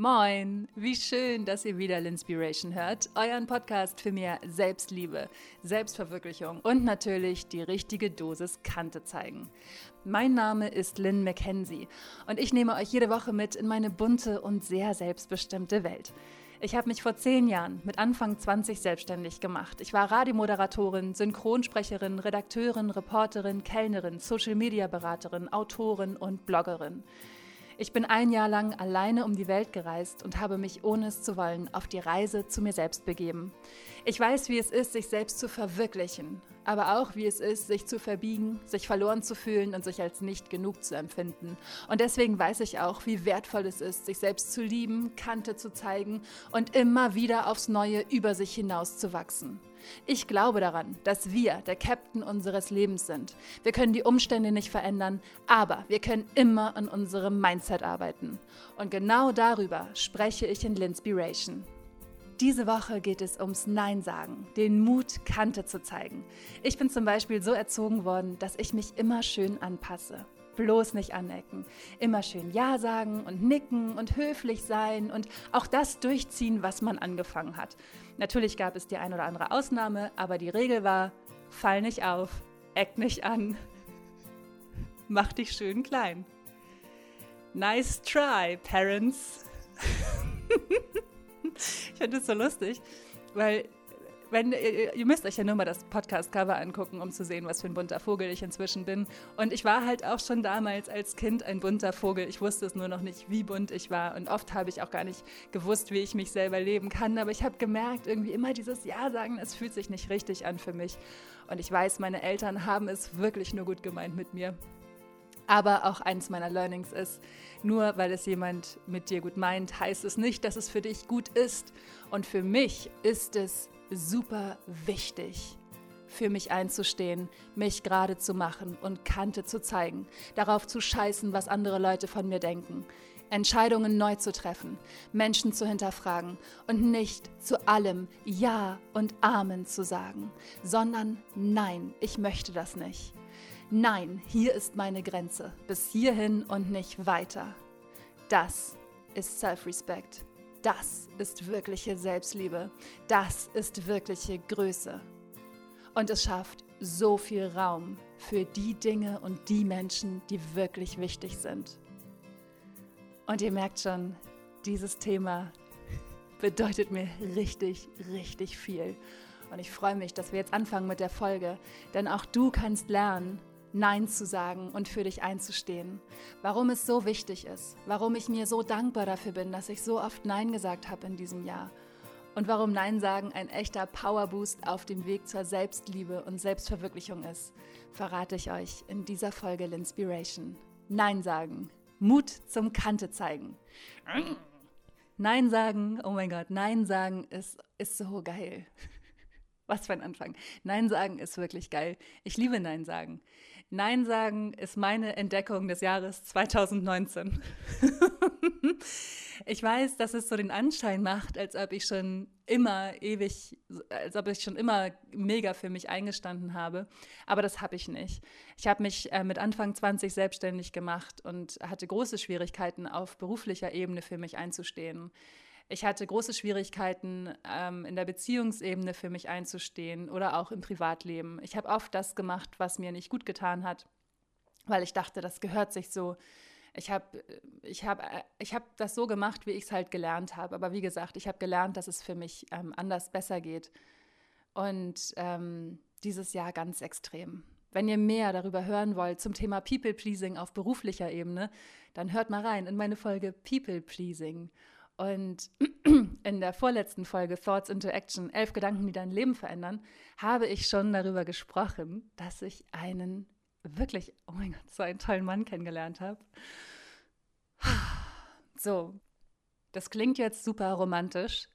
Moin, wie schön, dass ihr wieder Linspiration hört, euren Podcast für mehr Selbstliebe, Selbstverwirklichung und natürlich die richtige Dosis Kante zeigen. Mein Name ist Lynn McKenzie und ich nehme euch jede Woche mit in meine bunte und sehr selbstbestimmte Welt. Ich habe mich vor zehn Jahren mit Anfang 20 selbstständig gemacht. Ich war Radiomoderatorin, Synchronsprecherin, Redakteurin, Reporterin, Kellnerin, Social-Media-Beraterin, Autorin und Bloggerin. Ich bin ein Jahr lang alleine um die Welt gereist und habe mich, ohne es zu wollen, auf die Reise zu mir selbst begeben. Ich weiß, wie es ist, sich selbst zu verwirklichen, aber auch, wie es ist, sich zu verbiegen, sich verloren zu fühlen und sich als nicht genug zu empfinden. Und deswegen weiß ich auch, wie wertvoll es ist, sich selbst zu lieben, Kante zu zeigen und immer wieder aufs Neue über sich hinaus zu wachsen. Ich glaube daran, dass wir der Captain unseres Lebens sind. Wir können die Umstände nicht verändern, aber wir können immer an unserem Mindset arbeiten. Und genau darüber spreche ich in Linspiration. Diese Woche geht es ums Nein sagen, den Mut, Kante zu zeigen. Ich bin zum Beispiel so erzogen worden, dass ich mich immer schön anpasse bloß nicht anecken. Immer schön Ja sagen und nicken und höflich sein und auch das durchziehen, was man angefangen hat. Natürlich gab es die ein oder andere Ausnahme, aber die Regel war, fall nicht auf, eck nicht an, mach dich schön klein. Nice try, Parents. ich finde es so lustig, weil wenn, ihr müsst euch ja nur mal das Podcast-Cover angucken, um zu sehen, was für ein bunter Vogel ich inzwischen bin. Und ich war halt auch schon damals als Kind ein bunter Vogel. Ich wusste es nur noch nicht, wie bunt ich war. Und oft habe ich auch gar nicht gewusst, wie ich mich selber leben kann. Aber ich habe gemerkt, irgendwie immer dieses Ja sagen, es fühlt sich nicht richtig an für mich. Und ich weiß, meine Eltern haben es wirklich nur gut gemeint mit mir. Aber auch eines meiner Learnings ist, nur weil es jemand mit dir gut meint, heißt es nicht, dass es für dich gut ist. Und für mich ist es super wichtig, für mich einzustehen, mich gerade zu machen und Kante zu zeigen, darauf zu scheißen, was andere Leute von mir denken, Entscheidungen neu zu treffen, Menschen zu hinterfragen und nicht zu allem Ja und Amen zu sagen, sondern Nein, ich möchte das nicht. Nein, hier ist meine Grenze, bis hierhin und nicht weiter. Das ist Self-Respect. Das ist wirkliche Selbstliebe. Das ist wirkliche Größe. Und es schafft so viel Raum für die Dinge und die Menschen, die wirklich wichtig sind. Und ihr merkt schon, dieses Thema bedeutet mir richtig, richtig viel. Und ich freue mich, dass wir jetzt anfangen mit der Folge, denn auch du kannst lernen, Nein zu sagen und für dich einzustehen. Warum es so wichtig ist, warum ich mir so dankbar dafür bin, dass ich so oft Nein gesagt habe in diesem Jahr. Und warum Nein sagen ein echter Powerboost auf dem Weg zur Selbstliebe und Selbstverwirklichung ist, verrate ich euch in dieser Folge L'Inspiration. Nein sagen, Mut zum Kante zeigen. Nein sagen, oh mein Gott, Nein sagen ist, ist so geil. Was für ein Anfang. Nein sagen ist wirklich geil. Ich liebe Nein sagen. Nein sagen ist meine Entdeckung des Jahres 2019. ich weiß, dass es so den Anschein macht, als ob ich schon immer ewig, als ob ich schon immer mega für mich eingestanden habe. Aber das habe ich nicht. Ich habe mich äh, mit Anfang 20 selbstständig gemacht und hatte große Schwierigkeiten, auf beruflicher Ebene für mich einzustehen. Ich hatte große Schwierigkeiten, ähm, in der Beziehungsebene für mich einzustehen oder auch im Privatleben. Ich habe oft das gemacht, was mir nicht gut getan hat, weil ich dachte, das gehört sich so. Ich habe ich hab, ich hab das so gemacht, wie ich es halt gelernt habe. Aber wie gesagt, ich habe gelernt, dass es für mich ähm, anders besser geht. Und ähm, dieses Jahr ganz extrem. Wenn ihr mehr darüber hören wollt zum Thema People Pleasing auf beruflicher Ebene, dann hört mal rein in meine Folge People Pleasing. Und in der vorletzten Folge Thoughts into Action, elf Gedanken, die dein Leben verändern, habe ich schon darüber gesprochen, dass ich einen wirklich, oh mein Gott, so einen tollen Mann kennengelernt habe. So, das klingt jetzt super romantisch.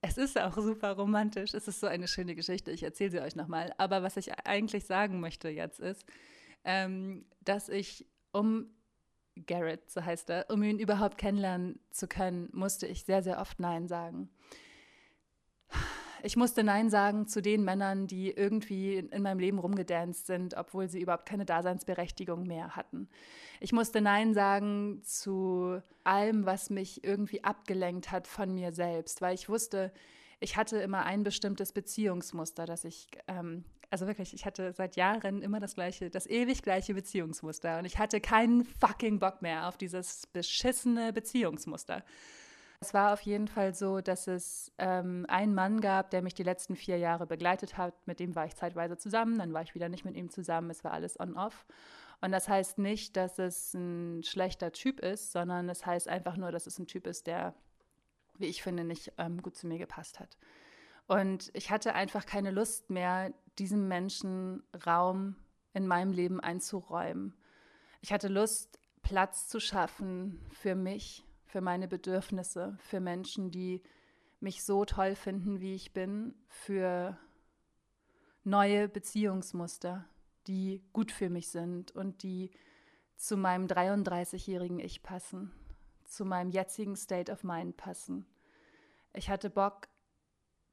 Es ist auch super romantisch. Es ist so eine schöne Geschichte. Ich erzähle sie euch nochmal. Aber was ich eigentlich sagen möchte jetzt ist, ähm, dass ich, um Garrett, so heißt er, um ihn überhaupt kennenlernen zu können, musste ich sehr, sehr oft Nein sagen. ich musste Nein sagen zu den Männern, die irgendwie in meinem Leben rumgedanced sind, obwohl sie überhaupt keine Daseinsberechtigung mehr hatten. Ich musste Nein sagen zu allem, was mich irgendwie abgelenkt hat von mir selbst, weil ich wusste, ich hatte immer ein bestimmtes Beziehungsmuster, das ich, ähm, also wirklich, ich hatte seit Jahren immer das gleiche, das ewig gleiche Beziehungsmuster und ich hatte keinen fucking Bock mehr auf dieses beschissene Beziehungsmuster. Es war auf jeden Fall so, dass es ähm, einen Mann gab, der mich die letzten vier Jahre begleitet hat. Mit dem war ich zeitweise zusammen, dann war ich wieder nicht mit ihm zusammen. Es war alles on-off. Und das heißt nicht, dass es ein schlechter Typ ist, sondern es heißt einfach nur, dass es ein Typ ist, der, wie ich finde, nicht ähm, gut zu mir gepasst hat. Und ich hatte einfach keine Lust mehr, diesem Menschen Raum in meinem Leben einzuräumen. Ich hatte Lust, Platz zu schaffen für mich, für meine Bedürfnisse, für Menschen, die mich so toll finden, wie ich bin, für neue Beziehungsmuster, die gut für mich sind und die zu meinem 33-jährigen Ich passen, zu meinem jetzigen State of Mind passen. Ich hatte Bock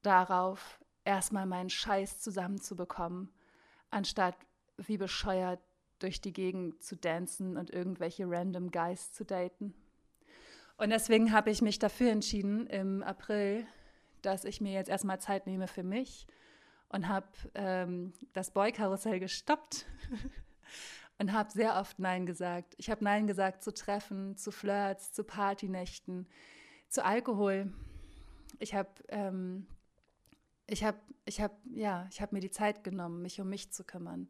darauf, erstmal meinen Scheiß zusammenzubekommen, anstatt wie bescheuert durch die Gegend zu dancen und irgendwelche random Guys zu daten. Und deswegen habe ich mich dafür entschieden im April, dass ich mir jetzt erstmal Zeit nehme für mich und habe ähm, das Boy-Karussell gestoppt und habe sehr oft Nein gesagt. Ich habe Nein gesagt zu Treffen, zu Flirts, zu Partynächten, zu Alkohol. Ich habe ähm, ich habe ich habe ja, habe mir die Zeit genommen, mich um mich zu kümmern.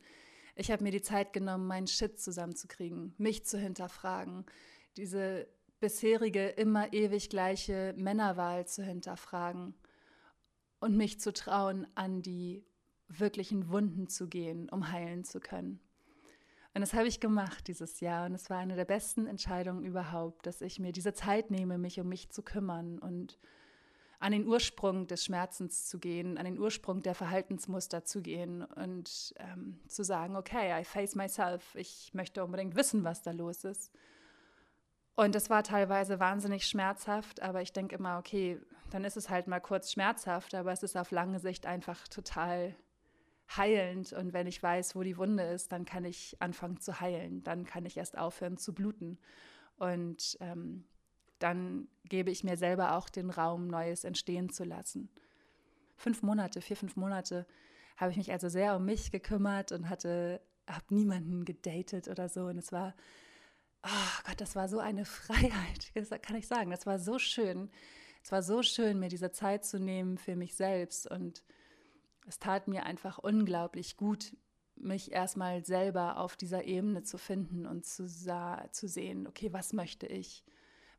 Ich habe mir die Zeit genommen, meinen Shit zusammenzukriegen, mich zu hinterfragen, diese bisherige immer ewig gleiche Männerwahl zu hinterfragen und mich zu trauen, an die wirklichen Wunden zu gehen, um heilen zu können. Und das habe ich gemacht dieses Jahr und es war eine der besten Entscheidungen überhaupt, dass ich mir diese Zeit nehme, mich um mich zu kümmern und an den Ursprung des Schmerzens zu gehen, an den Ursprung der Verhaltensmuster zu gehen und ähm, zu sagen, okay, I face myself, ich möchte unbedingt wissen, was da los ist. Und das war teilweise wahnsinnig schmerzhaft, aber ich denke immer, okay, dann ist es halt mal kurz schmerzhaft, aber es ist auf lange Sicht einfach total heilend. Und wenn ich weiß, wo die Wunde ist, dann kann ich anfangen zu heilen. Dann kann ich erst aufhören zu bluten. Und ähm, dann gebe ich mir selber auch den Raum, Neues entstehen zu lassen. Fünf Monate, vier, fünf Monate habe ich mich also sehr um mich gekümmert und hatte, habe niemanden gedatet oder so. Und es war oh Gott, das war so eine Freiheit, das kann ich sagen. Das war so schön. Es war so schön, mir diese Zeit zu nehmen für mich selbst. Und es tat mir einfach unglaublich gut, mich erstmal selber auf dieser Ebene zu finden und zu, zu sehen, okay, was möchte ich?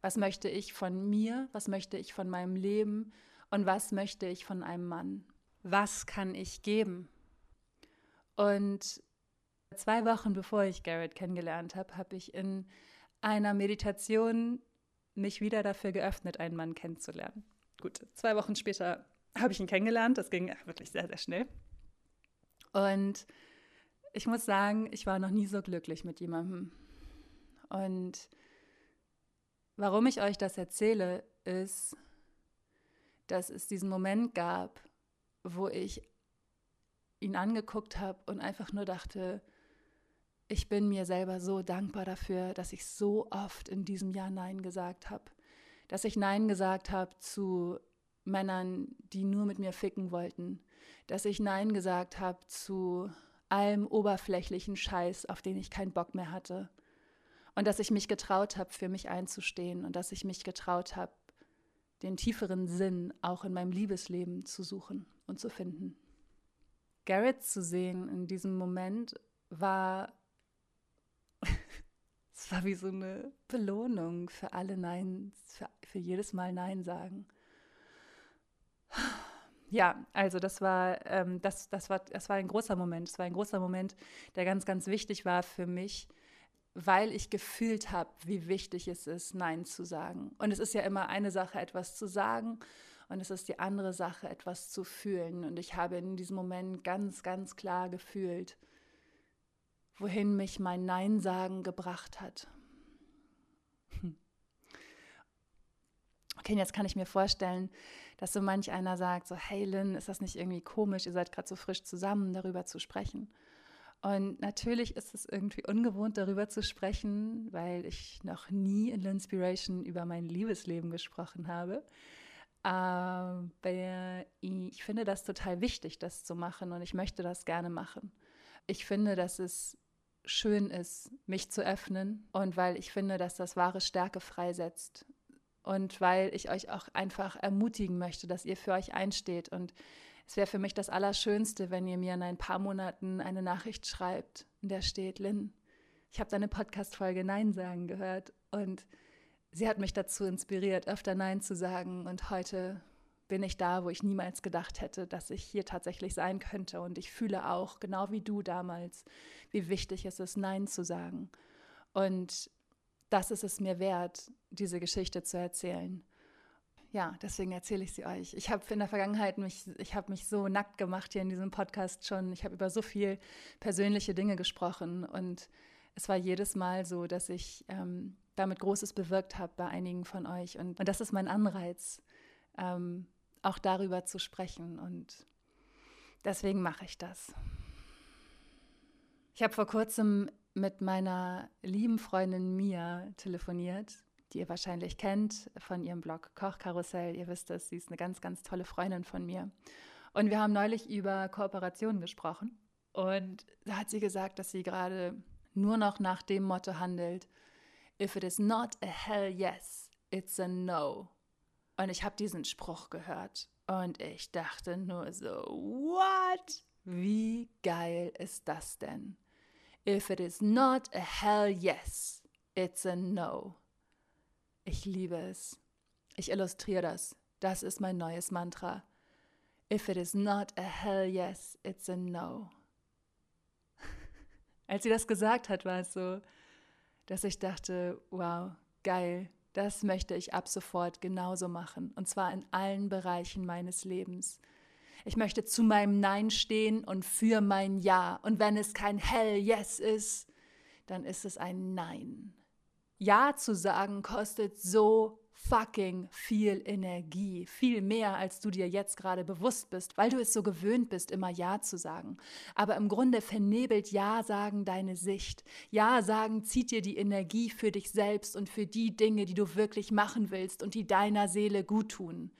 Was möchte ich von mir? Was möchte ich von meinem Leben? Und was möchte ich von einem Mann? Was kann ich geben? Und Zwei Wochen bevor ich Garrett kennengelernt habe, habe ich in einer Meditation mich wieder dafür geöffnet, einen Mann kennenzulernen. Gut, zwei Wochen später habe ich ihn kennengelernt. Das ging wirklich sehr, sehr schnell. Und ich muss sagen, ich war noch nie so glücklich mit jemandem. Und warum ich euch das erzähle, ist, dass es diesen Moment gab, wo ich ihn angeguckt habe und einfach nur dachte, ich bin mir selber so dankbar dafür, dass ich so oft in diesem Jahr Nein gesagt habe. Dass ich Nein gesagt habe zu Männern, die nur mit mir ficken wollten. Dass ich Nein gesagt habe zu allem oberflächlichen Scheiß, auf den ich keinen Bock mehr hatte. Und dass ich mich getraut habe, für mich einzustehen und dass ich mich getraut habe, den tieferen Sinn auch in meinem Liebesleben zu suchen und zu finden. Garrett zu sehen in diesem Moment war es war wie so eine Belohnung für alle Nein, für, für jedes Mal Nein sagen. Ja, also das war, ähm, das, das, war, das war ein großer Moment. Es war ein großer Moment, der ganz, ganz wichtig war für mich, weil ich gefühlt habe, wie wichtig es ist, Nein zu sagen. Und es ist ja immer eine Sache, etwas zu sagen, und es ist die andere Sache, etwas zu fühlen. Und ich habe in diesem Moment ganz, ganz klar gefühlt, wohin mich mein Nein sagen gebracht hat. Okay, jetzt kann ich mir vorstellen, dass so manch einer sagt, so, hey Lynn, ist das nicht irgendwie komisch, ihr seid gerade so frisch zusammen, darüber zu sprechen. Und natürlich ist es irgendwie ungewohnt, darüber zu sprechen, weil ich noch nie in L'Inspiration über mein Liebesleben gesprochen habe. Aber ich finde das total wichtig, das zu machen und ich möchte das gerne machen. Ich finde, dass es schön ist, mich zu öffnen und weil ich finde, dass das wahre Stärke freisetzt und weil ich euch auch einfach ermutigen möchte, dass ihr für euch einsteht. Und es wäre für mich das Allerschönste, wenn ihr mir in ein paar Monaten eine Nachricht schreibt, in der steht, Lynn, ich habe deine Podcast-Folge Nein sagen gehört und sie hat mich dazu inspiriert, öfter Nein zu sagen und heute bin ich da, wo ich niemals gedacht hätte, dass ich hier tatsächlich sein könnte. Und ich fühle auch, genau wie du damals, wie wichtig es ist, Nein zu sagen. Und das ist es mir wert, diese Geschichte zu erzählen. Ja, deswegen erzähle ich sie euch. Ich habe in der Vergangenheit mich, ich habe mich so nackt gemacht hier in diesem Podcast schon. Ich habe über so viel persönliche Dinge gesprochen und es war jedes Mal so, dass ich ähm, damit Großes bewirkt habe bei einigen von euch. Und, und das ist mein Anreiz, ähm, auch darüber zu sprechen. Und deswegen mache ich das. Ich habe vor kurzem mit meiner lieben Freundin Mia telefoniert, die ihr wahrscheinlich kennt von ihrem Blog Kochkarussell. Ihr wisst es, sie ist eine ganz, ganz tolle Freundin von mir. Und wir haben neulich über Kooperationen gesprochen. Und da hat sie gesagt, dass sie gerade nur noch nach dem Motto handelt, if it is not a hell yes, it's a no. Und ich habe diesen Spruch gehört und ich dachte nur so, what? Wie geil ist das denn? If it is not a hell yes, it's a no. Ich liebe es. Ich illustriere das. Das ist mein neues Mantra. If it is not a hell yes, it's a no. Als sie das gesagt hat, war es so, dass ich dachte, wow, geil, das möchte ich ab sofort genauso machen. Und zwar in allen Bereichen meines Lebens. Ich möchte zu meinem Nein stehen und für mein Ja. Und wenn es kein Hell Yes ist, dann ist es ein Nein. Ja zu sagen kostet so fucking viel Energie, viel mehr, als du dir jetzt gerade bewusst bist, weil du es so gewöhnt bist, immer Ja zu sagen. Aber im Grunde vernebelt Ja sagen deine Sicht. Ja sagen zieht dir die Energie für dich selbst und für die Dinge, die du wirklich machen willst und die deiner Seele gut tun.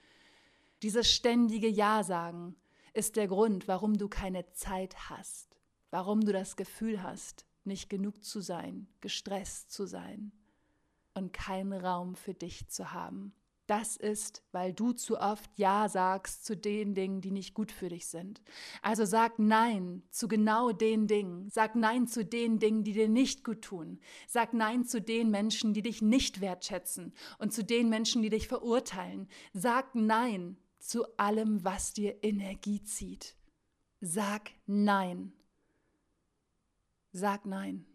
Dieses ständige Ja sagen ist der Grund, warum du keine Zeit hast, warum du das Gefühl hast, nicht genug zu sein, gestresst zu sein und keinen Raum für dich zu haben. Das ist, weil du zu oft Ja sagst zu den Dingen, die nicht gut für dich sind. Also sag Nein zu genau den Dingen. Sag Nein zu den Dingen, die dir nicht gut tun. Sag Nein zu den Menschen, die dich nicht wertschätzen und zu den Menschen, die dich verurteilen. Sag Nein zu allem, was dir Energie zieht. Sag Nein. Sag Nein.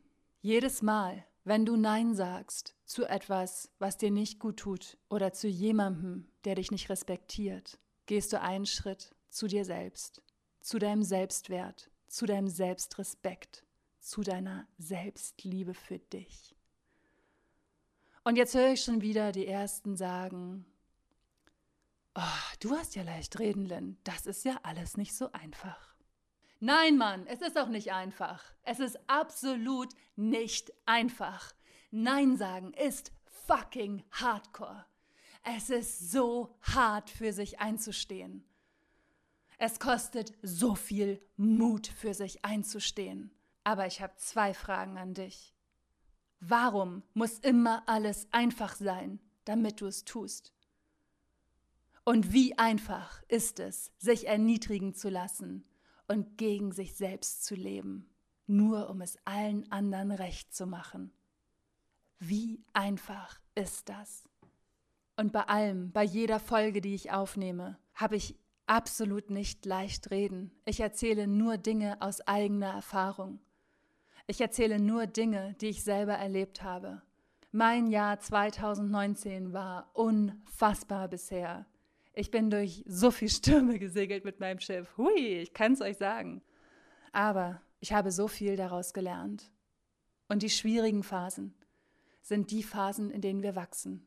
Jedes Mal, wenn du Nein sagst zu etwas, was dir nicht gut tut oder zu jemandem, der dich nicht respektiert, gehst du einen Schritt zu dir selbst, zu deinem Selbstwert, zu deinem Selbstrespekt, zu deiner Selbstliebe für dich. Und jetzt höre ich schon wieder die Ersten sagen, oh, du hast ja leicht reden, Lynn, das ist ja alles nicht so einfach. Nein, Mann, es ist auch nicht einfach. Es ist absolut nicht einfach. Nein sagen ist fucking hardcore. Es ist so hart für sich einzustehen. Es kostet so viel Mut für sich einzustehen. Aber ich habe zwei Fragen an dich. Warum muss immer alles einfach sein, damit du es tust? Und wie einfach ist es, sich erniedrigen zu lassen, und gegen sich selbst zu leben, nur um es allen anderen recht zu machen. Wie einfach ist das? Und bei allem, bei jeder Folge, die ich aufnehme, habe ich absolut nicht leicht reden. Ich erzähle nur Dinge aus eigener Erfahrung. Ich erzähle nur Dinge, die ich selber erlebt habe. Mein Jahr 2019 war unfassbar bisher. Ich bin durch so viel Stürme gesegelt mit meinem Schiff. Hui, ich kann es euch sagen. Aber ich habe so viel daraus gelernt. Und die schwierigen Phasen sind die Phasen, in denen wir wachsen,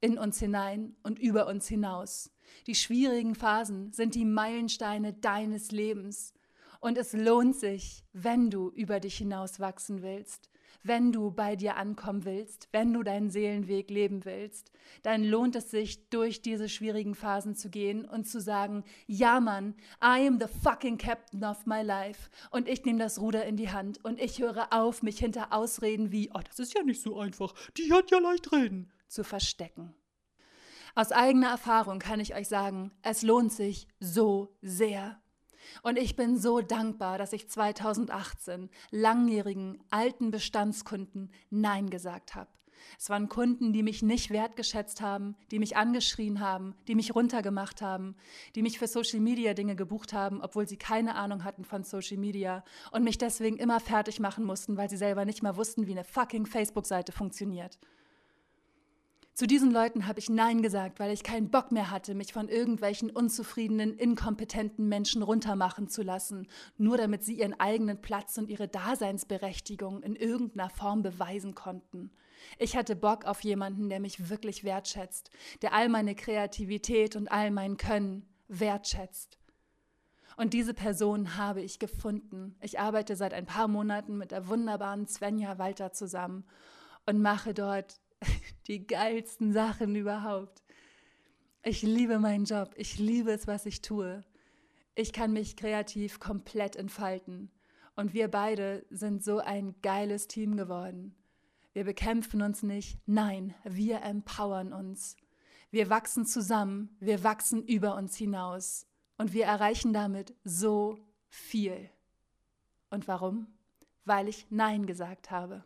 in uns hinein und über uns hinaus. Die schwierigen Phasen sind die Meilensteine deines Lebens. Und es lohnt sich, wenn du über dich hinaus wachsen willst, wenn du bei dir ankommen willst, wenn du deinen Seelenweg leben willst, dann lohnt es sich, durch diese schwierigen Phasen zu gehen und zu sagen, ja Mann, I am the fucking captain of my life und ich nehme das Ruder in die Hand und ich höre auf, mich hinter Ausreden wie, oh, das ist ja nicht so einfach, die hat ja leicht reden, zu verstecken. Aus eigener Erfahrung kann ich euch sagen, es lohnt sich so sehr. Und ich bin so dankbar, dass ich 2018 langjährigen alten Bestandskunden Nein gesagt habe. Es waren Kunden, die mich nicht wertgeschätzt haben, die mich angeschrien haben, die mich runtergemacht haben, die mich für Social Media Dinge gebucht haben, obwohl sie keine Ahnung hatten von Social Media und mich deswegen immer fertig machen mussten, weil sie selber nicht mal wussten, wie eine fucking Facebook-Seite funktioniert. Zu diesen Leuten habe ich Nein gesagt, weil ich keinen Bock mehr hatte, mich von irgendwelchen unzufriedenen, inkompetenten Menschen runtermachen zu lassen, nur damit sie ihren eigenen Platz und ihre Daseinsberechtigung in irgendeiner Form beweisen konnten. Ich hatte Bock auf jemanden, der mich wirklich wertschätzt, der all meine Kreativität und all mein Können wertschätzt. Und diese Person habe ich gefunden. Ich arbeite seit ein paar Monaten mit der wunderbaren Svenja Walter zusammen und mache dort die geilsten Sachen überhaupt. Ich liebe meinen Job. Ich liebe es, was ich tue. Ich kann mich kreativ komplett entfalten. Und wir beide sind so ein geiles Team geworden. Wir bekämpfen uns nicht, nein, wir empowern uns. Wir wachsen zusammen, wir wachsen über uns hinaus und wir erreichen damit so viel. Und warum? Weil ich Nein gesagt habe.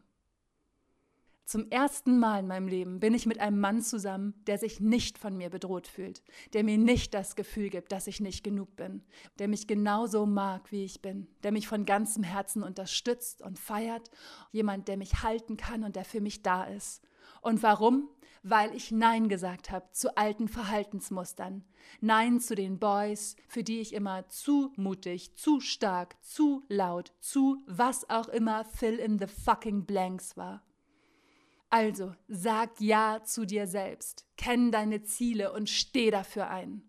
Zum ersten Mal in meinem Leben bin ich mit einem Mann zusammen, der sich nicht von mir bedroht fühlt, der mir nicht das Gefühl gibt, dass ich nicht genug bin, der mich genauso mag, wie ich bin, der mich von ganzem Herzen unterstützt und feiert, jemand, der mich halten kann und der für mich da ist. Und warum? Weil ich Nein gesagt habe zu alten Verhaltensmustern. Nein zu den Boys, für die ich immer zu mutig, zu stark, zu laut, zu was auch immer fill in the fucking blanks war. Also sag Ja zu dir selbst, kenn deine Ziele und steh dafür ein.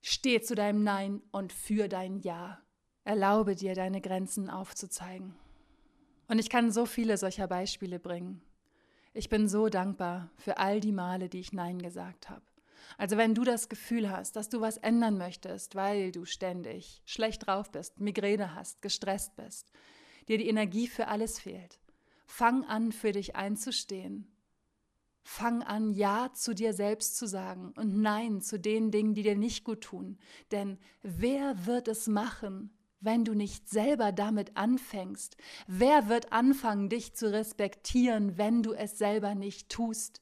Steh zu deinem Nein und für dein Ja. Erlaube dir, deine Grenzen aufzuzeigen. Und ich kann so viele solcher Beispiele bringen. Ich bin so dankbar für all die Male, die ich Nein gesagt habe. Also wenn du das Gefühl hast, dass du was ändern möchtest, weil du ständig schlecht drauf bist, Migräne hast, gestresst bist, dir die Energie für alles fehlt, Fang an, für dich einzustehen. Fang an, Ja zu dir selbst zu sagen und Nein zu den Dingen, die dir nicht gut tun. Denn wer wird es machen, wenn du nicht selber damit anfängst? Wer wird anfangen, dich zu respektieren, wenn du es selber nicht tust?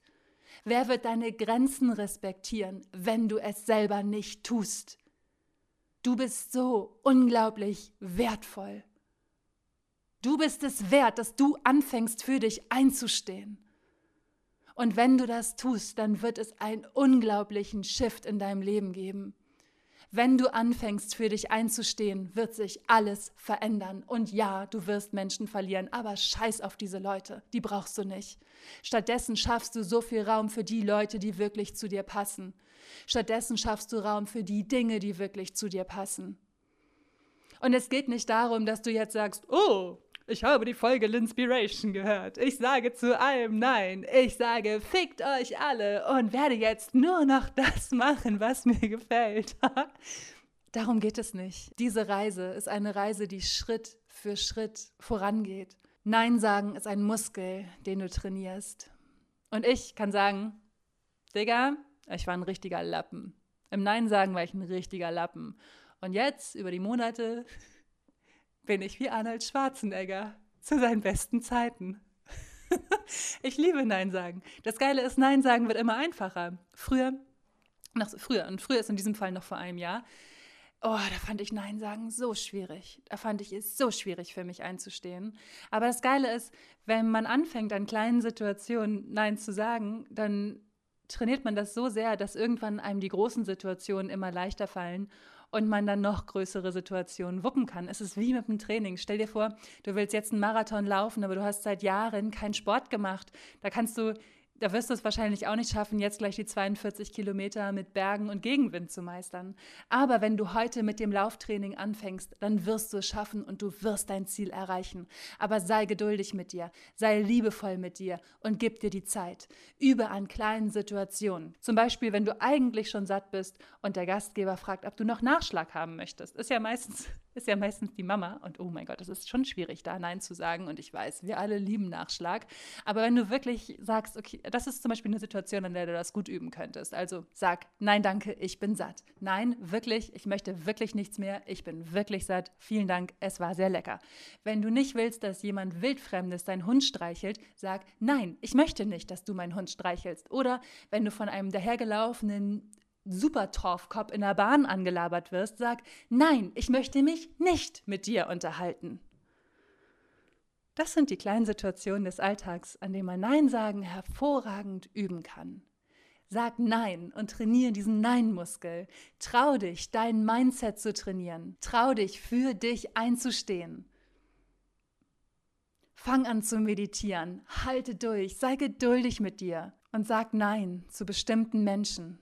Wer wird deine Grenzen respektieren, wenn du es selber nicht tust? Du bist so unglaublich wertvoll. Du bist es wert, dass du anfängst, für dich einzustehen. Und wenn du das tust, dann wird es einen unglaublichen Shift in deinem Leben geben. Wenn du anfängst, für dich einzustehen, wird sich alles verändern. Und ja, du wirst Menschen verlieren, aber scheiß auf diese Leute, die brauchst du nicht. Stattdessen schaffst du so viel Raum für die Leute, die wirklich zu dir passen. Stattdessen schaffst du Raum für die Dinge, die wirklich zu dir passen. Und es geht nicht darum, dass du jetzt sagst, oh, ich habe die Folge Linspiration gehört. Ich sage zu allem Nein. Ich sage, fickt euch alle und werde jetzt nur noch das machen, was mir gefällt. Darum geht es nicht. Diese Reise ist eine Reise, die Schritt für Schritt vorangeht. Nein sagen ist ein Muskel, den du trainierst. Und ich kann sagen, Digga, ich war ein richtiger Lappen. Im Nein sagen war ich ein richtiger Lappen. Und jetzt, über die Monate, bin ich wie Arnold Schwarzenegger zu seinen besten Zeiten. ich liebe Nein sagen. Das Geile ist, Nein sagen wird immer einfacher. Früher, noch früher, und früher ist in diesem Fall noch vor einem Jahr, oh, da fand ich Nein sagen so schwierig. Da fand ich es so schwierig für mich einzustehen. Aber das Geile ist, wenn man anfängt, an kleinen Situationen Nein zu sagen, dann trainiert man das so sehr, dass irgendwann einem die großen Situationen immer leichter fallen und man dann noch größere Situationen wuppen kann. Es ist wie mit dem Training. Stell dir vor, du willst jetzt einen Marathon laufen, aber du hast seit Jahren keinen Sport gemacht. Da kannst du da wirst du es wahrscheinlich auch nicht schaffen, jetzt gleich die 42 Kilometer mit Bergen und Gegenwind zu meistern. Aber wenn du heute mit dem Lauftraining anfängst, dann wirst du es schaffen und du wirst dein Ziel erreichen. Aber sei geduldig mit dir, sei liebevoll mit dir und gib dir die Zeit. Übe an kleinen Situationen. Zum Beispiel, wenn du eigentlich schon satt bist und der Gastgeber fragt, ob du noch Nachschlag haben möchtest. Ist ja meistens ist ja meistens die Mama. Und oh mein Gott, es ist schon schwierig, da Nein zu sagen. Und ich weiß, wir alle lieben Nachschlag. Aber wenn du wirklich sagst, okay, das ist zum Beispiel eine Situation, in der du das gut üben könntest. Also sag, nein, danke, ich bin satt. Nein, wirklich, ich möchte wirklich nichts mehr. Ich bin wirklich satt. Vielen Dank, es war sehr lecker. Wenn du nicht willst, dass jemand Wildfremdes deinen Hund streichelt, sag, nein, ich möchte nicht, dass du meinen Hund streichelst. Oder wenn du von einem dahergelaufenen Supertorfkopf in der Bahn angelabert wirst, sag, nein, ich möchte mich nicht mit dir unterhalten. Das sind die kleinen Situationen des Alltags, an denen man Nein sagen hervorragend üben kann. Sag Nein und trainiere diesen Nein-Muskel. Trau dich, dein Mindset zu trainieren. Trau dich, für dich einzustehen. Fang an zu meditieren, halte durch, sei geduldig mit dir und sag Nein zu bestimmten Menschen,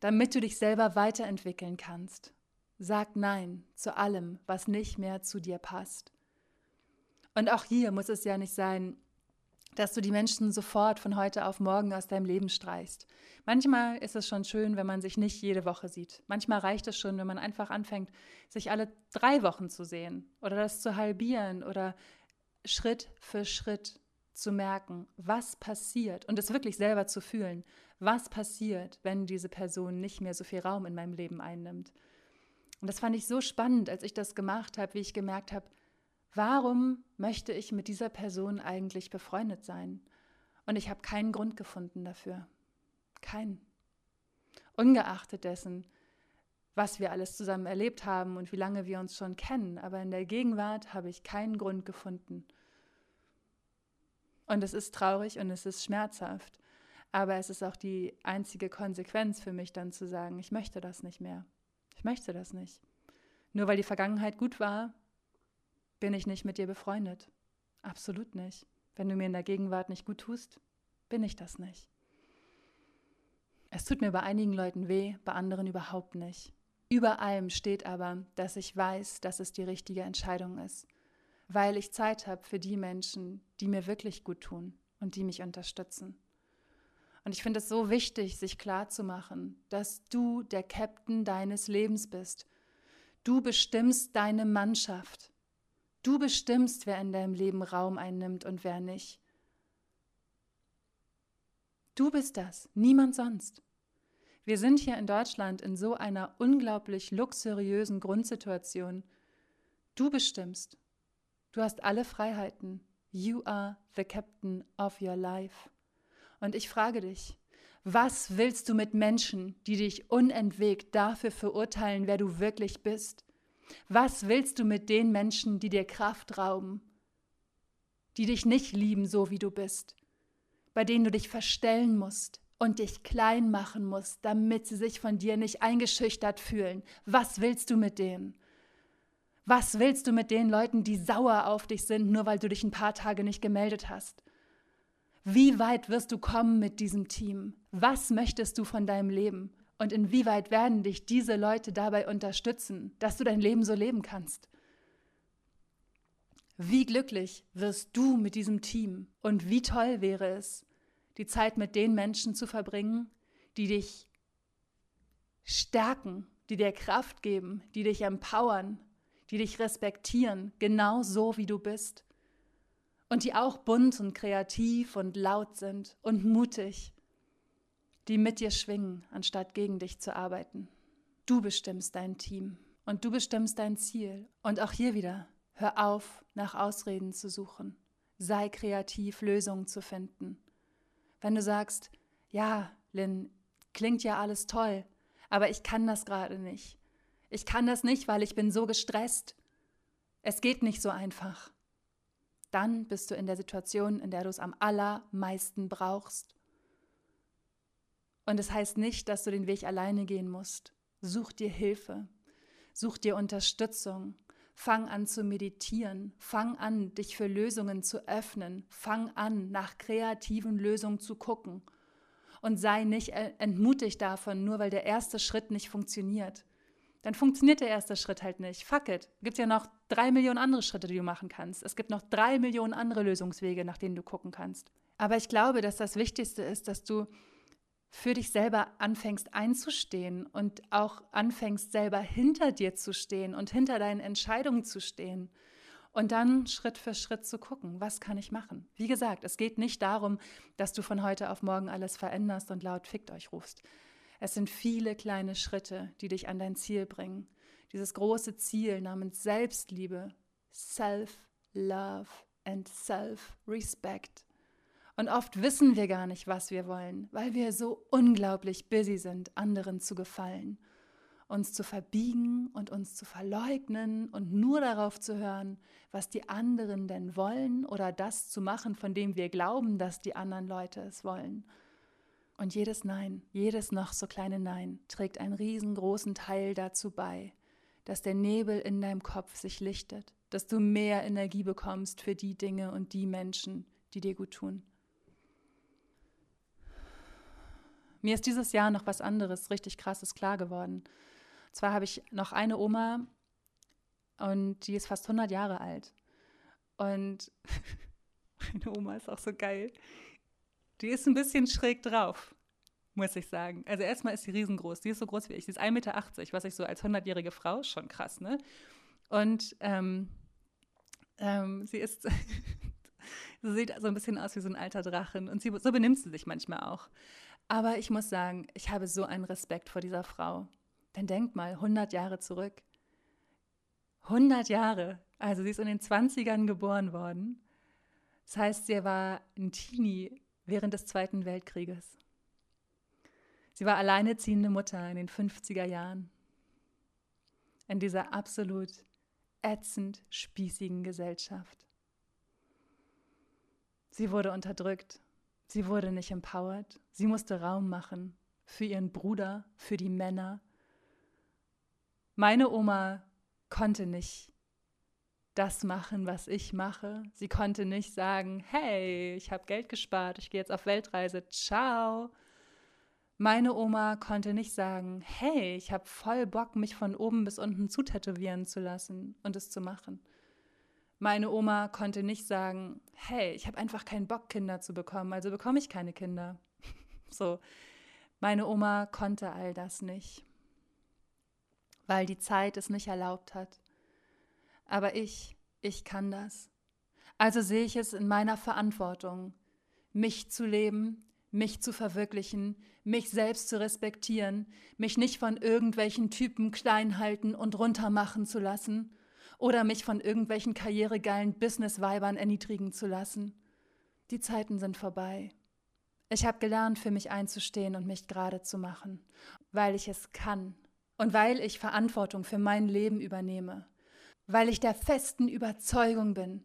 damit du dich selber weiterentwickeln kannst. Sag Nein zu allem, was nicht mehr zu dir passt. Und auch hier muss es ja nicht sein, dass du die Menschen sofort von heute auf morgen aus deinem Leben streichst. Manchmal ist es schon schön, wenn man sich nicht jede Woche sieht. Manchmal reicht es schon, wenn man einfach anfängt, sich alle drei Wochen zu sehen oder das zu halbieren oder Schritt für Schritt zu merken, was passiert und es wirklich selber zu fühlen was passiert, wenn diese Person nicht mehr so viel Raum in meinem Leben einnimmt. Und das fand ich so spannend, als ich das gemacht habe, wie ich gemerkt habe, warum möchte ich mit dieser Person eigentlich befreundet sein? Und ich habe keinen Grund gefunden dafür. Keinen. Ungeachtet dessen, was wir alles zusammen erlebt haben und wie lange wir uns schon kennen. Aber in der Gegenwart habe ich keinen Grund gefunden. Und es ist traurig und es ist schmerzhaft. Aber es ist auch die einzige Konsequenz für mich dann zu sagen, ich möchte das nicht mehr. Ich möchte das nicht. Nur weil die Vergangenheit gut war, bin ich nicht mit dir befreundet. Absolut nicht. Wenn du mir in der Gegenwart nicht gut tust, bin ich das nicht. Es tut mir bei einigen Leuten weh, bei anderen überhaupt nicht. Über allem steht aber, dass ich weiß, dass es die richtige Entscheidung ist, weil ich Zeit habe für die Menschen, die mir wirklich gut tun und die mich unterstützen. Und ich finde es so wichtig, sich klarzumachen, dass du der Captain deines Lebens bist. Du bestimmst deine Mannschaft. Du bestimmst, wer in deinem Leben Raum einnimmt und wer nicht. Du bist das, niemand sonst. Wir sind hier in Deutschland in so einer unglaublich luxuriösen Grundsituation. Du bestimmst. Du hast alle Freiheiten. You are the captain of your life. Und ich frage dich, was willst du mit Menschen, die dich unentwegt dafür verurteilen, wer du wirklich bist? Was willst du mit den Menschen, die dir Kraft rauben, die dich nicht lieben, so wie du bist, bei denen du dich verstellen musst und dich klein machen musst, damit sie sich von dir nicht eingeschüchtert fühlen? Was willst du mit denen? Was willst du mit den Leuten, die sauer auf dich sind, nur weil du dich ein paar Tage nicht gemeldet hast? Wie weit wirst du kommen mit diesem Team? Was möchtest du von deinem Leben? Und inwieweit werden dich diese Leute dabei unterstützen, dass du dein Leben so leben kannst? Wie glücklich wirst du mit diesem Team? Und wie toll wäre es, die Zeit mit den Menschen zu verbringen, die dich stärken, die dir Kraft geben, die dich empowern, die dich respektieren, genau so wie du bist und die auch bunt und kreativ und laut sind und mutig, die mit dir schwingen, anstatt gegen dich zu arbeiten. Du bestimmst dein Team und du bestimmst dein Ziel. Und auch hier wieder, hör auf, nach Ausreden zu suchen. Sei kreativ, Lösungen zu finden. Wenn du sagst, ja, Lynn, klingt ja alles toll, aber ich kann das gerade nicht. Ich kann das nicht, weil ich bin so gestresst. Es geht nicht so einfach dann bist du in der Situation, in der du es am allermeisten brauchst. Und es das heißt nicht, dass du den Weg alleine gehen musst. Such dir Hilfe, such dir Unterstützung, Fang an zu meditieren. Fang an, dich für Lösungen zu öffnen. Fang an, nach kreativen Lösungen zu gucken. Und sei nicht entmutigt davon, nur weil der erste Schritt nicht funktioniert. Dann funktioniert der erste Schritt halt nicht. Fuck it. Gibt ja noch drei Millionen andere Schritte, die du machen kannst. Es gibt noch drei Millionen andere Lösungswege, nach denen du gucken kannst. Aber ich glaube, dass das Wichtigste ist, dass du für dich selber anfängst einzustehen und auch anfängst selber hinter dir zu stehen und hinter deinen Entscheidungen zu stehen und dann Schritt für Schritt zu gucken, was kann ich machen. Wie gesagt, es geht nicht darum, dass du von heute auf morgen alles veränderst und laut fickt euch rufst. Es sind viele kleine Schritte, die dich an dein Ziel bringen. Dieses große Ziel namens Selbstliebe, Self-Love and Self-Respect. Und oft wissen wir gar nicht, was wir wollen, weil wir so unglaublich busy sind, anderen zu gefallen, uns zu verbiegen und uns zu verleugnen und nur darauf zu hören, was die anderen denn wollen oder das zu machen, von dem wir glauben, dass die anderen Leute es wollen. Und jedes Nein, jedes noch so kleine Nein trägt einen riesengroßen Teil dazu bei, dass der Nebel in deinem Kopf sich lichtet, dass du mehr Energie bekommst für die Dinge und die Menschen, die dir gut tun. Mir ist dieses Jahr noch was anderes richtig krasses klar geworden. Und zwar habe ich noch eine Oma und die ist fast 100 Jahre alt. Und meine Oma ist auch so geil. Die ist ein bisschen schräg drauf, muss ich sagen. Also erstmal ist sie riesengroß. Die ist so groß wie ich. Sie ist 1,80 Meter, was ich so als 100-jährige Frau, schon krass, ne? Und ähm, ähm, sie ist, sie sieht so ein bisschen aus wie so ein alter Drachen. Und sie, so benimmt sie sich manchmal auch. Aber ich muss sagen, ich habe so einen Respekt vor dieser Frau. Denn denkt mal, 100 Jahre zurück. 100 Jahre. Also sie ist in den 20ern geboren worden. Das heißt, sie war ein Teenie während des Zweiten Weltkrieges. Sie war alleineziehende Mutter in den 50er Jahren. In dieser absolut ätzend spießigen Gesellschaft. Sie wurde unterdrückt Sie wurde nicht empowered. Sie musste Raum machen für ihren Bruder, für die Männer. Meine Oma konnte nicht das machen, was ich mache. Sie konnte nicht sagen, hey, ich habe Geld gespart, ich gehe jetzt auf Weltreise, ciao. Meine Oma konnte nicht sagen, hey, ich habe voll Bock, mich von oben bis unten zutätowieren zu lassen und es zu machen. Meine Oma konnte nicht sagen, hey, ich habe einfach keinen Bock, Kinder zu bekommen, also bekomme ich keine Kinder. so, meine Oma konnte all das nicht, weil die Zeit es nicht erlaubt hat. Aber ich, ich kann das. Also sehe ich es in meiner Verantwortung, mich zu leben, mich zu verwirklichen, mich selbst zu respektieren, mich nicht von irgendwelchen Typen klein halten und runtermachen zu lassen oder mich von irgendwelchen karrieregeilen Business-Weibern erniedrigen zu lassen. Die Zeiten sind vorbei. Ich habe gelernt, für mich einzustehen und mich gerade zu machen, weil ich es kann und weil ich Verantwortung für mein Leben übernehme, weil ich der festen Überzeugung bin,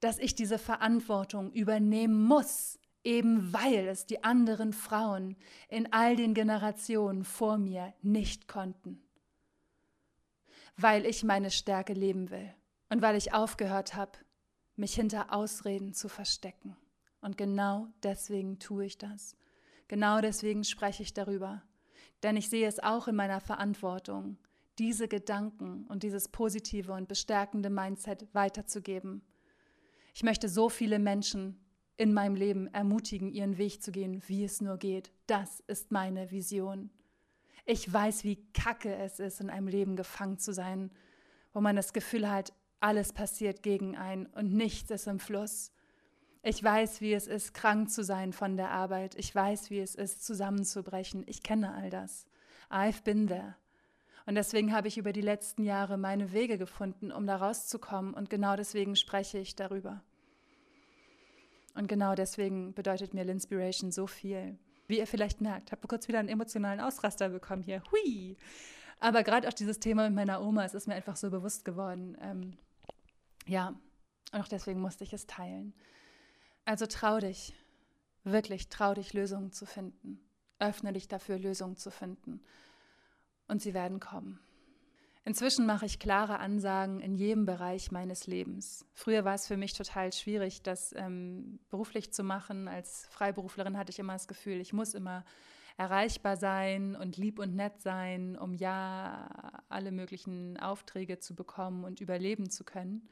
dass ich diese Verantwortung übernehmen muss, eben weil es die anderen Frauen in all den Generationen vor mir nicht konnten weil ich meine Stärke leben will und weil ich aufgehört habe, mich hinter Ausreden zu verstecken. Und genau deswegen tue ich das. Genau deswegen spreche ich darüber. Denn ich sehe es auch in meiner Verantwortung, diese Gedanken und dieses positive und bestärkende Mindset weiterzugeben. Ich möchte so viele Menschen in meinem Leben ermutigen, ihren Weg zu gehen, wie es nur geht. Das ist meine Vision. Ich weiß, wie kacke es ist, in einem Leben gefangen zu sein, wo man das Gefühl hat, alles passiert gegen einen und nichts ist im Fluss. Ich weiß, wie es ist, krank zu sein von der Arbeit. Ich weiß, wie es ist, zusammenzubrechen. Ich kenne all das. I've been there. Und deswegen habe ich über die letzten Jahre meine Wege gefunden, um da rauszukommen. Und genau deswegen spreche ich darüber. Und genau deswegen bedeutet mir L'Inspiration so viel. Wie ihr vielleicht merkt, habe kurz wieder einen emotionalen Ausraster bekommen hier. Hui! Aber gerade auch dieses Thema mit meiner Oma, es ist mir einfach so bewusst geworden. Ähm, ja, und auch deswegen musste ich es teilen. Also trau dich, wirklich trau dich, Lösungen zu finden. Öffne dich dafür, Lösungen zu finden. Und sie werden kommen. Inzwischen mache ich klare Ansagen in jedem Bereich meines Lebens. Früher war es für mich total schwierig, das ähm, beruflich zu machen. Als Freiberuflerin hatte ich immer das Gefühl, ich muss immer erreichbar sein und lieb und nett sein, um ja alle möglichen Aufträge zu bekommen und überleben zu können.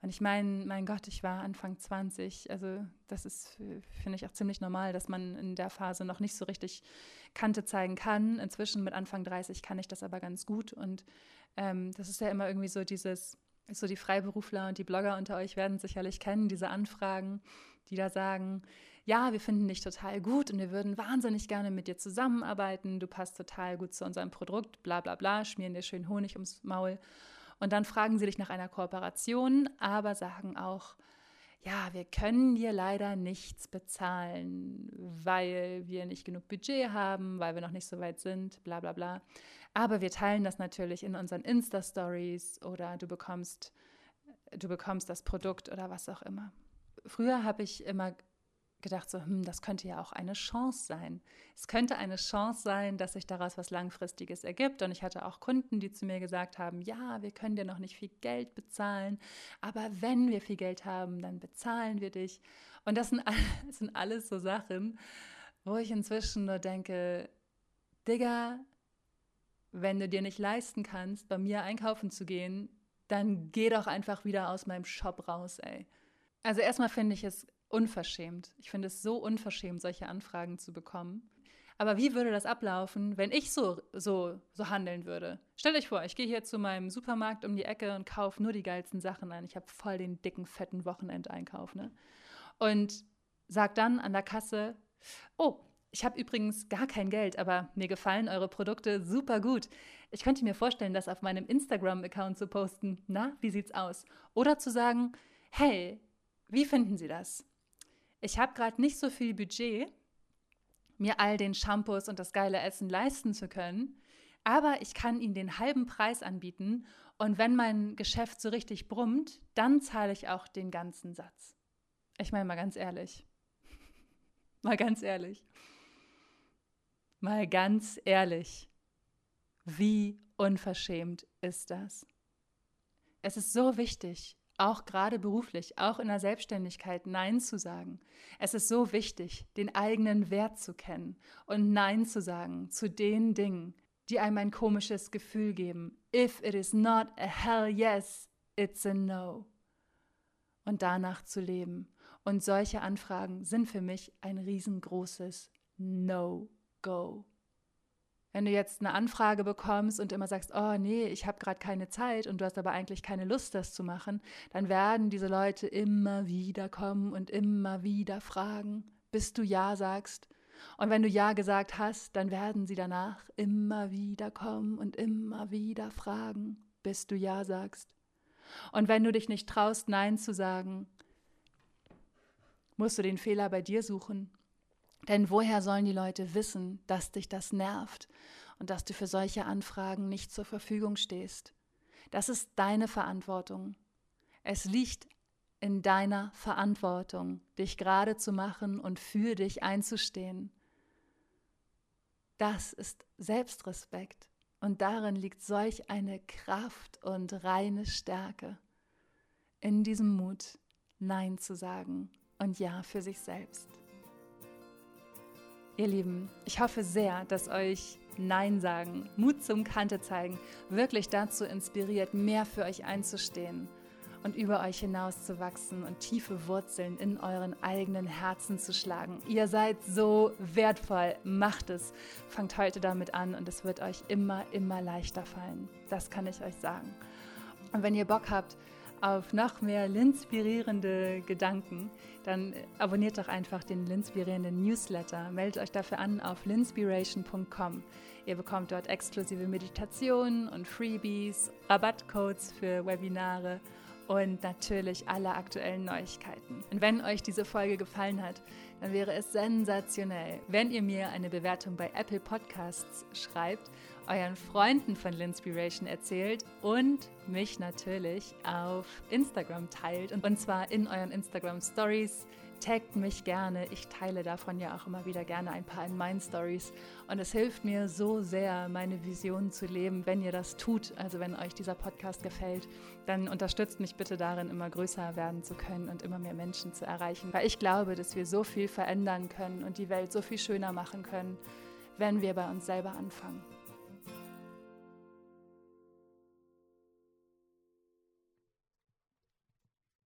Und ich meine, mein Gott, ich war Anfang 20. Also das ist, finde ich, auch ziemlich normal, dass man in der Phase noch nicht so richtig Kante zeigen kann. Inzwischen mit Anfang 30 kann ich das aber ganz gut. Und ähm, das ist ja immer irgendwie so dieses, so die Freiberufler und die Blogger unter euch werden sicherlich kennen, diese Anfragen, die da sagen, ja, wir finden dich total gut und wir würden wahnsinnig gerne mit dir zusammenarbeiten, du passt total gut zu unserem Produkt, bla bla bla, schmieren dir schön Honig ums Maul. Und dann fragen sie dich nach einer Kooperation, aber sagen auch, ja, wir können dir leider nichts bezahlen, weil wir nicht genug Budget haben, weil wir noch nicht so weit sind, bla bla bla. Aber wir teilen das natürlich in unseren Insta-Stories oder du bekommst, du bekommst das Produkt oder was auch immer. Früher habe ich immer gedacht, so, hm, das könnte ja auch eine Chance sein. Es könnte eine Chance sein, dass sich daraus was Langfristiges ergibt. Und ich hatte auch Kunden, die zu mir gesagt haben, ja, wir können dir noch nicht viel Geld bezahlen, aber wenn wir viel Geld haben, dann bezahlen wir dich. Und das sind, das sind alles so Sachen, wo ich inzwischen nur denke, Digga, wenn du dir nicht leisten kannst, bei mir einkaufen zu gehen, dann geh doch einfach wieder aus meinem Shop raus, ey. Also erstmal finde ich es unverschämt. Ich finde es so unverschämt, solche Anfragen zu bekommen. Aber wie würde das ablaufen, wenn ich so, so, so handeln würde? Stellt euch vor, ich gehe hier zu meinem Supermarkt um die Ecke und kaufe nur die geilsten Sachen ein. Ich habe voll den dicken, fetten Wochenendeinkauf. Ne? Und sag dann an der Kasse, oh, ich habe übrigens gar kein Geld, aber mir gefallen eure Produkte super gut. Ich könnte mir vorstellen, das auf meinem Instagram-Account zu posten. Na, wie sieht's aus? Oder zu sagen, hey, wie finden Sie das? Ich habe gerade nicht so viel Budget, mir all den Shampoos und das geile Essen leisten zu können, aber ich kann Ihnen den halben Preis anbieten und wenn mein Geschäft so richtig brummt, dann zahle ich auch den ganzen Satz. Ich meine mal ganz ehrlich. mal ganz ehrlich. Mal ganz ehrlich. Wie unverschämt ist das? Es ist so wichtig, auch gerade beruflich, auch in der Selbstständigkeit Nein zu sagen. Es ist so wichtig, den eigenen Wert zu kennen und Nein zu sagen zu den Dingen, die einem ein komisches Gefühl geben. If it is not a hell yes, it's a no. Und danach zu leben. Und solche Anfragen sind für mich ein riesengroßes No-Go. Wenn du jetzt eine Anfrage bekommst und immer sagst, oh nee, ich habe gerade keine Zeit und du hast aber eigentlich keine Lust, das zu machen, dann werden diese Leute immer wieder kommen und immer wieder fragen, bis du Ja sagst. Und wenn du Ja gesagt hast, dann werden sie danach immer wieder kommen und immer wieder fragen, bis du Ja sagst. Und wenn du dich nicht traust, Nein zu sagen, musst du den Fehler bei dir suchen denn woher sollen die Leute wissen, dass dich das nervt und dass du für solche Anfragen nicht zur Verfügung stehst? Das ist deine Verantwortung. Es liegt in deiner Verantwortung, dich gerade zu machen und für dich einzustehen. Das ist Selbstrespekt und darin liegt solch eine Kraft und reine Stärke. In diesem Mut, Nein zu sagen und Ja für sich selbst. Ihr Lieben, ich hoffe sehr, dass euch Nein sagen, Mut zum Kante zeigen, wirklich dazu inspiriert, mehr für euch einzustehen und über euch hinaus zu wachsen und tiefe Wurzeln in euren eigenen Herzen zu schlagen. Ihr seid so wertvoll, macht es. Fangt heute damit an und es wird euch immer, immer leichter fallen. Das kann ich euch sagen. Und wenn ihr Bock habt, auf noch mehr linspirierende Gedanken, dann abonniert doch einfach den linspirierenden Newsletter. Meldet euch dafür an auf linspiration.com. Ihr bekommt dort exklusive Meditationen und Freebies, Rabattcodes für Webinare und natürlich alle aktuellen Neuigkeiten. Und wenn euch diese Folge gefallen hat, dann wäre es sensationell, wenn ihr mir eine Bewertung bei Apple Podcasts schreibt euren Freunden von Linspiration erzählt und mich natürlich auf Instagram teilt. Und zwar in euren Instagram Stories taggt mich gerne. Ich teile davon ja auch immer wieder gerne ein paar in meinen Stories. Und es hilft mir so sehr, meine Vision zu leben, wenn ihr das tut. Also wenn euch dieser Podcast gefällt, dann unterstützt mich bitte darin, immer größer werden zu können und immer mehr Menschen zu erreichen. Weil ich glaube, dass wir so viel verändern können und die Welt so viel schöner machen können, wenn wir bei uns selber anfangen.